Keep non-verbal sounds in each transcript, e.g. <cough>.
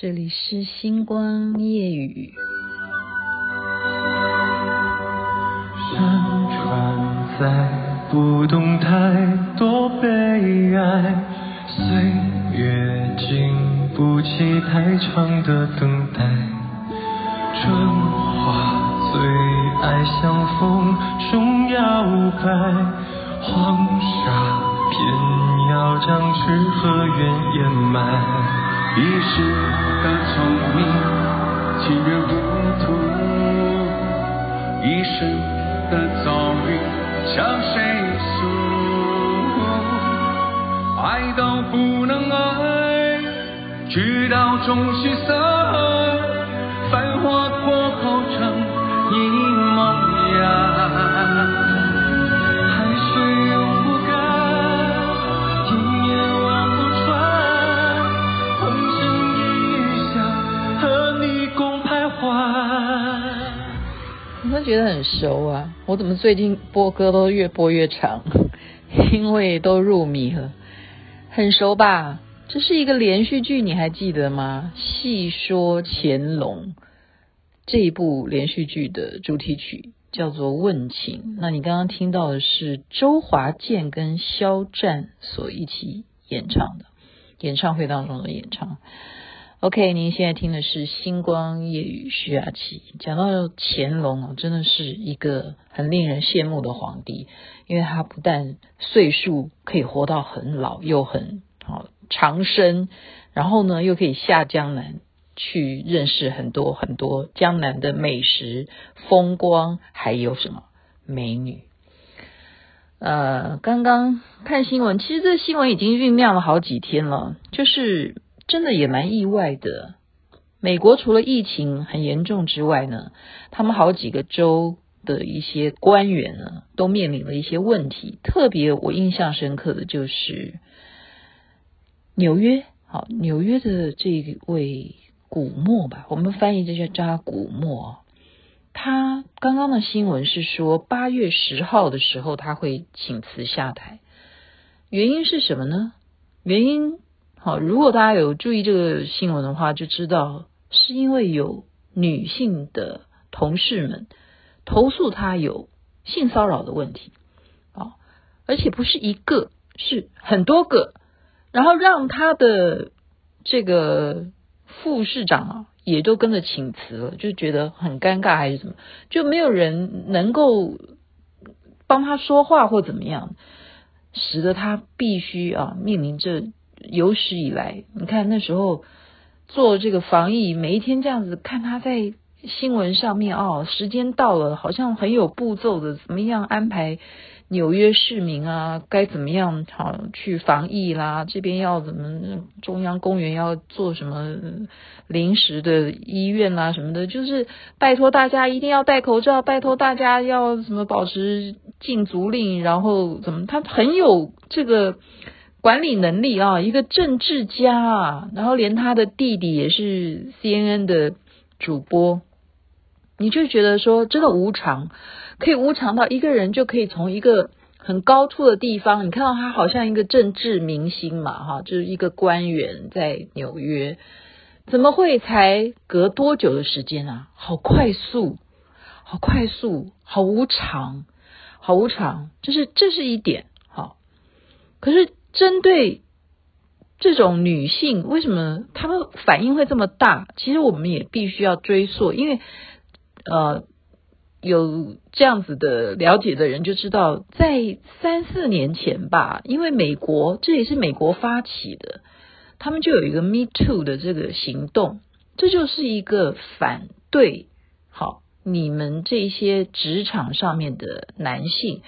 这里是星光夜雨。山川在不动太多悲哀，岁月经不起太长的等待。春花最爱向风中摇摆，黄沙偏要将诗和怨掩埋。一世的聪明，情愿糊涂；一生的遭遇，向谁诉？爱到不能爱，直到终须散，繁华过后成觉得很熟啊！我怎么最近播歌都越播越长？<laughs> 因为都入迷了，很熟吧？这是一个连续剧，你还记得吗？《戏说乾隆》这一部连续剧的主题曲叫做《问情》。那你刚刚听到的是周华健跟肖战所一起演唱的演唱会当中的演唱。OK，您现在听的是《星光夜雨》徐雅琪。讲到乾隆哦，真的是一个很令人羡慕的皇帝，因为他不但岁数可以活到很老，又很好长生，然后呢，又可以下江南去认识很多很多江南的美食、风光，还有什么美女。呃，刚刚看新闻，其实这新闻已经酝酿了好几天了，就是。真的也蛮意外的。美国除了疫情很严重之外呢，他们好几个州的一些官员呢，都面临了一些问题。特别我印象深刻的就是纽约，好，纽约的这位古默吧，我们翻译这叫扎古默。他刚刚的新闻是说，八月十号的时候他会请辞下台，原因是什么呢？原因。好，如果大家有注意这个新闻的话，就知道是因为有女性的同事们投诉他有性骚扰的问题，啊，而且不是一个，是很多个，然后让他的这个副市长啊也都跟着请辞了，就觉得很尴尬还是怎么，就没有人能够帮他说话或怎么样，使得他必须啊面临着。有史以来，你看那时候做这个防疫，每一天这样子看他在新闻上面哦，时间到了，好像很有步骤的，怎么样安排纽约市民啊，该怎么样好去防疫啦？这边要怎么中央公园要做什么临时的医院啦什么的，就是拜托大家一定要戴口罩，拜托大家要什么保持禁足令，然后怎么他很有这个。管理能力啊，一个政治家啊，然后连他的弟弟也是 CNN 的主播，你就觉得说真的无常，可以无常到一个人就可以从一个很高处的地方，你看到他好像一个政治明星嘛，哈，就是一个官员在纽约，怎么会才隔多久的时间啊？好快速，好快速，好无常，好无常，就是这是一点，好，可是。针对这种女性，为什么她们反应会这么大？其实我们也必须要追溯，因为呃，有这样子的了解的人就知道，在三四年前吧，因为美国这也是美国发起的，他们就有一个 Me Too 的这个行动，这就是一个反对好你们这些职场上面的男性，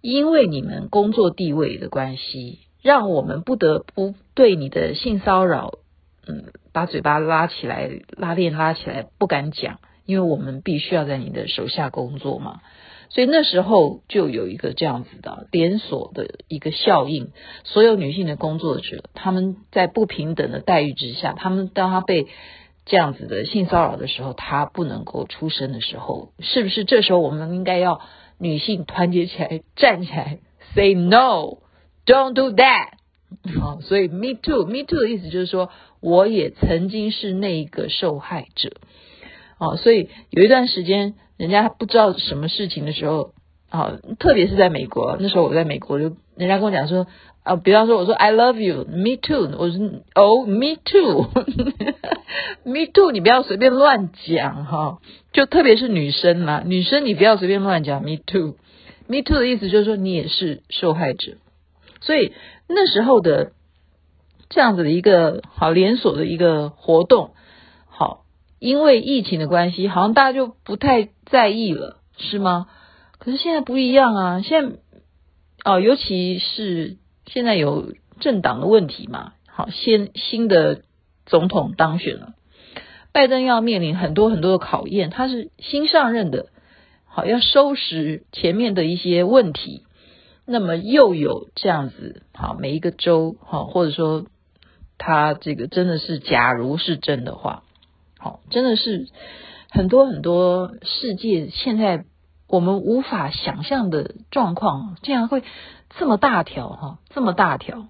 因为你们工作地位的关系。让我们不得不对你的性骚扰，嗯，把嘴巴拉起来，拉链拉起来，不敢讲，因为我们必须要在你的手下工作嘛。所以那时候就有一个这样子的连锁的一个效应，所有女性的工作者，他们在不平等的待遇之下，他们当他被这样子的性骚扰的时候，他不能够出声的时候，是不是这时候我们应该要女性团结起来，站起来，say no。Don't do that，好，所以 me too，me too 的意思就是说，我也曾经是那个受害者。哦，所以有一段时间，人家不知道什么事情的时候，啊，特别是在美国，那时候我在美国，就人家跟我讲说，啊，比方说我说 I love you，me too，我说哦，me too，me <laughs> too，你不要随便乱讲哈，就特别是女生嘛，女生你不要随便乱讲 me too，me too 的意思就是说你也是受害者。所以那时候的这样子的一个好连锁的一个活动，好，因为疫情的关系，好像大家就不太在意了，是吗？可是现在不一样啊，现在哦，尤其是现在有政党的问题嘛，好，新新的总统当选了，拜登要面临很多很多的考验，他是新上任的，好，要收拾前面的一些问题。那么又有这样子，好，每一个州，好，或者说他这个真的是，假如是真的话，好，真的是很多很多世界现在我们无法想象的状况，竟然会这么大条哈，这么大条。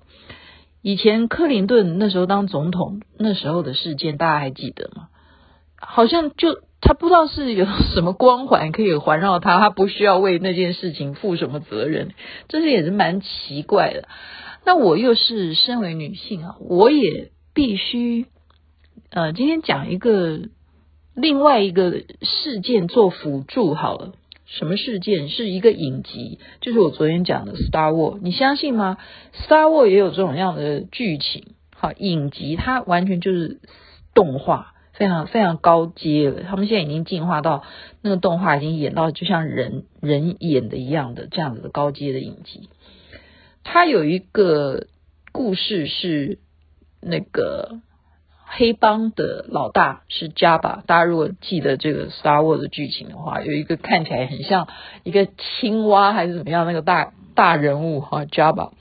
以前克林顿那时候当总统那时候的事件，大家还记得吗？好像就。他不知道是有什么光环可以环绕他，他不需要为那件事情负什么责任，这是也是蛮奇怪的。那我又是身为女性啊，我也必须呃，今天讲一个另外一个事件做辅助好了。什么事件？是一个影集，就是我昨天讲的《Star War》，你相信吗？《Star War》也有这种样的剧情，好，影集它完全就是动画。非常非常高阶了，他们现在已经进化到那个动画已经演到就像人人演的一样的这样子的高阶的影集。它有一个故事是那个黑帮的老大是 jaba 大家如果记得这个 Star Wars 的剧情的话，有一个看起来很像一个青蛙还是怎么样那个大大人物哈，Java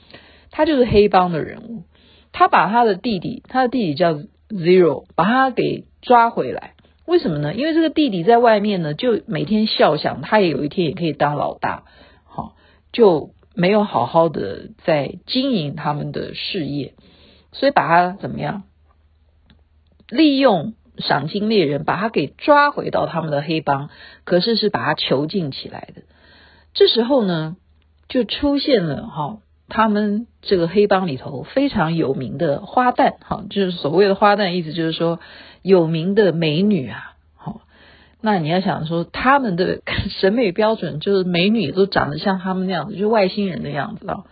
他就是黑帮的人物，他把他的弟弟，他的弟弟叫 Zero，把他给。抓回来，为什么呢？因为这个弟弟在外面呢，就每天笑想他也有一天也可以当老大，好，就没有好好的在经营他们的事业，所以把他怎么样？利用赏金猎人把他给抓回到他们的黑帮，可是是把他囚禁起来的。这时候呢，就出现了哈。他们这个黑帮里头非常有名的花旦，哈，就是所谓的花旦，意思就是说有名的美女啊，好，那你要想说他们的审美标准就是美女都长得像他们那样子，就外星人的样子啊。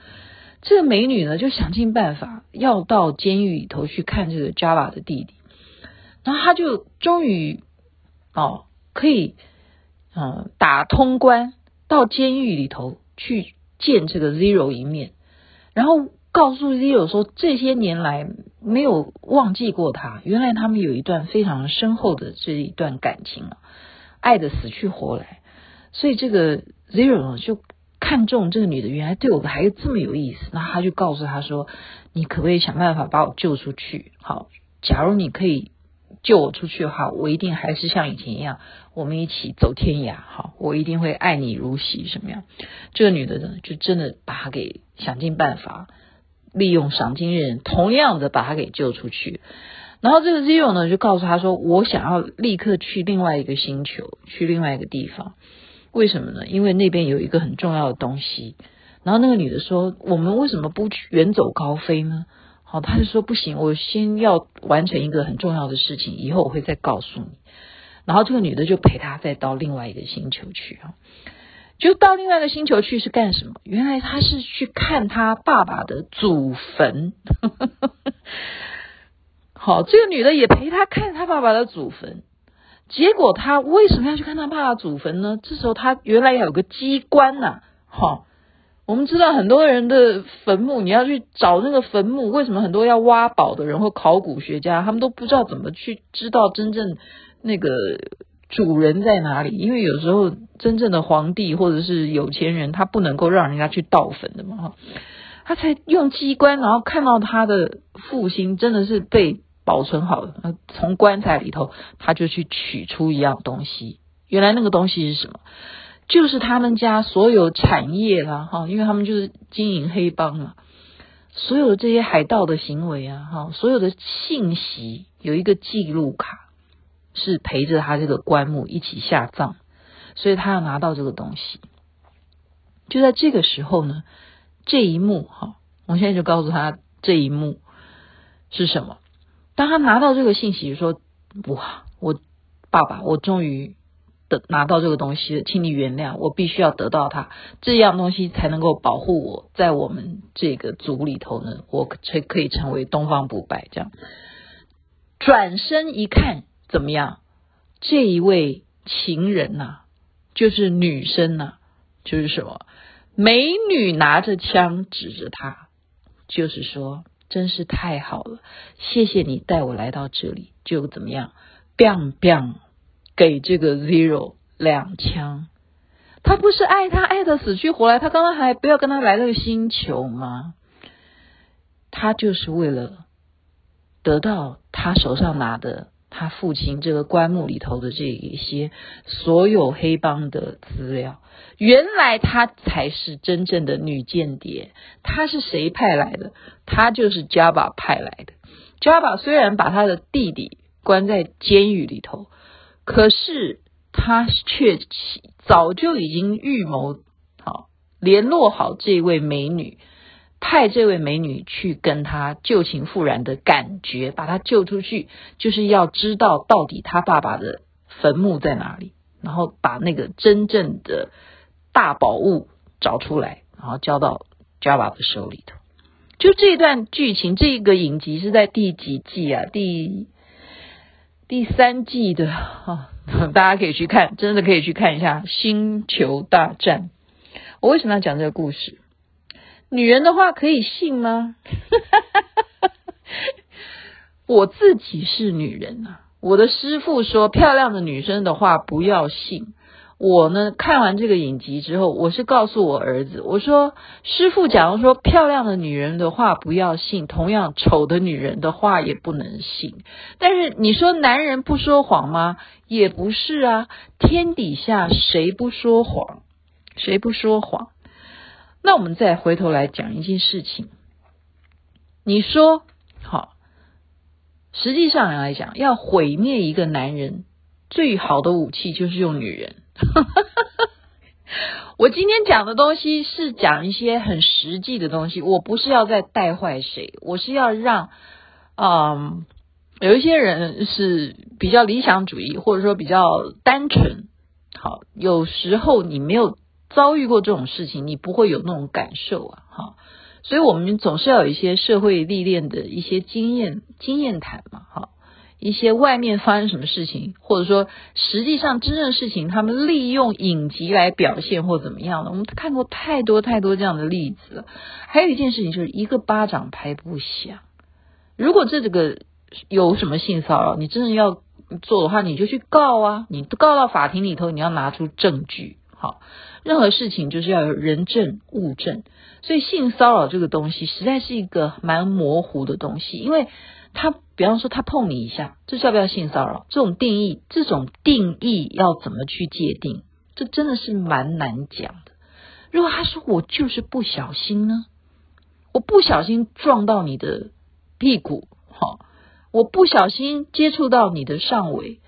这个美女呢就想尽办法要到监狱里头去看这个 Java 的弟弟，然后他就终于哦可以嗯打通关到监狱里头去见这个 Zero 一面。然后告诉 Zero 说，这些年来没有忘记过他，原来他们有一段非常深厚的这一段感情啊，爱得死去活来。所以这个 Zero 呢，就看中这个女的，原来对我的孩子这么有意思，那他就告诉他说：“你可不可以想办法把我救出去？好，假如你可以。”救我出去的话，我一定还是像以前一样，我们一起走天涯。好，我一定会爱你如昔。什么样？这个女的呢，就真的把他给想尽办法，利用赏金猎人，同样的把他给救出去。然后这个 Zero 呢，就告诉他说：“我想要立刻去另外一个星球，去另外一个地方。为什么呢？因为那边有一个很重要的东西。”然后那个女的说：“我们为什么不去远走高飞呢？”好，他就说不行，我先要完成一个很重要的事情，以后我会再告诉你。然后这个女的就陪他再到另外一个星球去啊，就到另外一个星球去是干什么？原来他是去看他爸爸的祖坟。好，这个女的也陪他看他爸爸的祖坟。结果他为什么要去看他爸爸祖坟呢？这时候他原来有个机关呐，好。我们知道很多人的坟墓，你要去找那个坟墓，为什么很多要挖宝的人或考古学家，他们都不知道怎么去知道真正那个主人在哪里？因为有时候真正的皇帝或者是有钱人，他不能够让人家去盗坟的嘛，哈，他才用机关，然后看到他的父亲真的是被保存好了，从棺材里头他就去取出一样东西，原来那个东西是什么？就是他们家所有产业啦，哈，因为他们就是经营黑帮嘛，所有这些海盗的行为啊，哈，所有的信息有一个记录卡，是陪着他这个棺木一起下葬，所以他要拿到这个东西。就在这个时候呢，这一幕哈，我现在就告诉他这一幕是什么。当他拿到这个信息说：“哇，我爸爸，我终于。”的拿到这个东西，请你原谅我，必须要得到它，这样东西才能够保护我，在我们这个族里头呢，我才可以成为东方不败。这样转身一看，怎么样？这一位情人呐、啊，就是女生呐、啊，就是什么？美女拿着枪指着他，就是说，真是太好了，谢谢你带我来到这里，就怎么样？biang biang。给这个 Zero 两枪，他不是爱他爱的死去活来，他刚刚还不要跟他来那个星球吗？他就是为了得到他手上拿的他父亲这个棺木里头的这一些所有黑帮的资料。原来他才是真正的女间谍，他是谁派来的？他就是 Java 派来的。Java 虽然把他的弟弟关在监狱里头。可是他却早就已经预谋好，联络好这位美女，派这位美女去跟他旧情复燃的感觉，把他救出去，就是要知道到底他爸爸的坟墓在哪里，然后把那个真正的大宝物找出来，然后交到 Java 的手里头。就这段剧情，这个影集是在第几季啊？第第三季的哈，大家可以去看，真的可以去看一下《星球大战》。我为什么要讲这个故事？女人的话可以信吗？<laughs> 我自己是女人啊，我的师傅说，漂亮的女生的话不要信。我呢，看完这个影集之后，我是告诉我儿子，我说师傅假如说漂亮的女人的话不要信，同样丑的女人的话也不能信。但是你说男人不说谎吗？也不是啊，天底下谁不说谎？谁不说谎？那我们再回头来讲一件事情，你说好，实际上来讲，要毁灭一个男人，最好的武器就是用女人。哈哈哈哈我今天讲的东西是讲一些很实际的东西，我不是要再带坏谁，我是要让，嗯，有一些人是比较理想主义，或者说比较单纯。好，有时候你没有遭遇过这种事情，你不会有那种感受啊。好，所以我们总是要有一些社会历练的一些经验经验谈嘛。好。一些外面发生什么事情，或者说实际上真正的事情，他们利用影集来表现或怎么样的，我们看过太多太多这样的例子了。还有一件事情就是一个巴掌拍不响。如果这这个有什么性骚扰，你真的要做的话，你就去告啊，你告到法庭里头，你要拿出证据。好，任何事情就是要有人证物证。所以性骚扰这个东西实在是一个蛮模糊的东西，因为。它比方说他碰你一下，这叫不叫性骚扰？这种定义，这种定义要怎么去界定？这真的是蛮难讲的。如果他说我就是不小心呢？我不小心撞到你的屁股，好，我不小心接触到你的上围，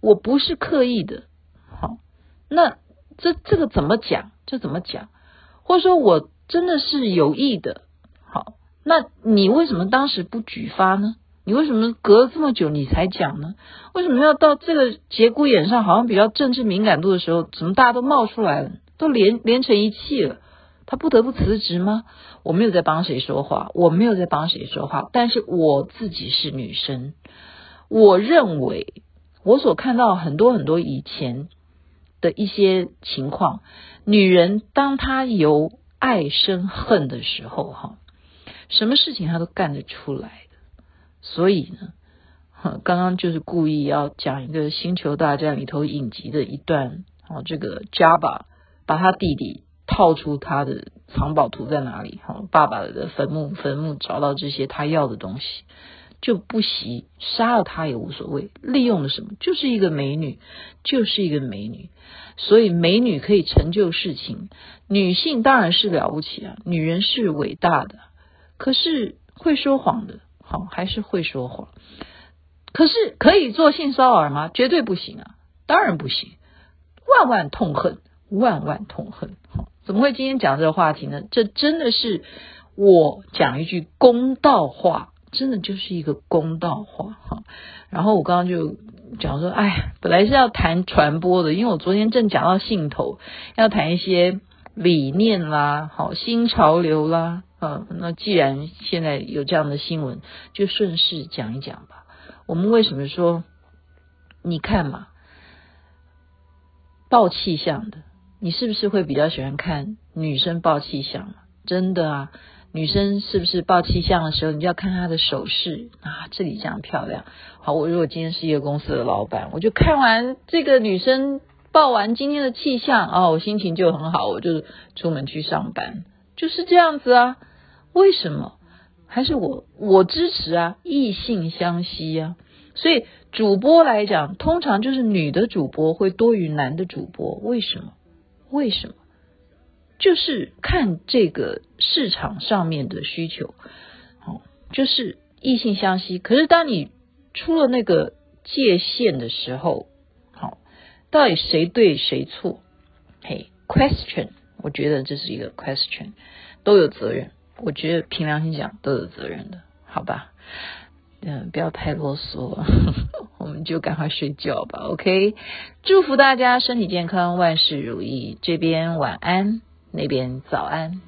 我不是刻意的，好，那这这个怎么讲？这怎么讲？或者说我真的是有意的，好，那你为什么当时不举发呢？你为什么隔了这么久你才讲呢？为什么要到这个节骨眼上，好像比较政治敏感度的时候，怎么大家都冒出来了，都连连成一气了？他不得不辞职吗？我没有在帮谁说话，我没有在帮谁说话，但是我自己是女生，我认为我所看到很多很多以前的一些情况，女人当她由爱生恨的时候，哈，什么事情她都干得出来。所以呢，刚刚就是故意要讲一个《星球大战》里头影集的一段，哦，这个 Jabba 把他弟弟套出他的藏宝图在哪里，哈，爸爸的坟墓，坟墓找到这些他要的东西，就不惜杀了他也无所谓，利用了什么？就是一个美女，就是一个美女，所以美女可以成就事情，女性当然是了不起啊，女人是伟大的。可是会说谎的，好，还是会说谎。可是可以做性骚扰吗？绝对不行啊，当然不行，万万痛恨，万万痛恨。好，怎么会今天讲这个话题呢？这真的是我讲一句公道话，真的就是一个公道话哈。然后我刚刚就讲说，哎，本来是要谈传播的，因为我昨天正讲到兴头，要谈一些。理念啦，好，新潮流啦，那既然现在有这样的新闻，就顺势讲一讲吧。我们为什么说，你看嘛，报气象的，你是不是会比较喜欢看女生报气象？真的啊，女生是不是报气象的时候，你就要看她的手势啊，这里这样漂亮。好，我如果今天是一个公司的老板，我就看完这个女生。报完今天的气象哦，我心情就很好，我就出门去上班，就是这样子啊。为什么？还是我我支持啊，异性相吸啊。所以主播来讲，通常就是女的主播会多于男的主播。为什么？为什么？就是看这个市场上面的需求，哦，就是异性相吸。可是当你出了那个界限的时候，好到底谁对谁错？嘿，question，我觉得这是一个 question，都有责任。我觉得凭良心讲都有责任的，好吧？嗯，不要太啰嗦，<laughs> 我们就赶快睡觉吧。OK，祝福大家身体健康，万事如意。这边晚安，那边早安。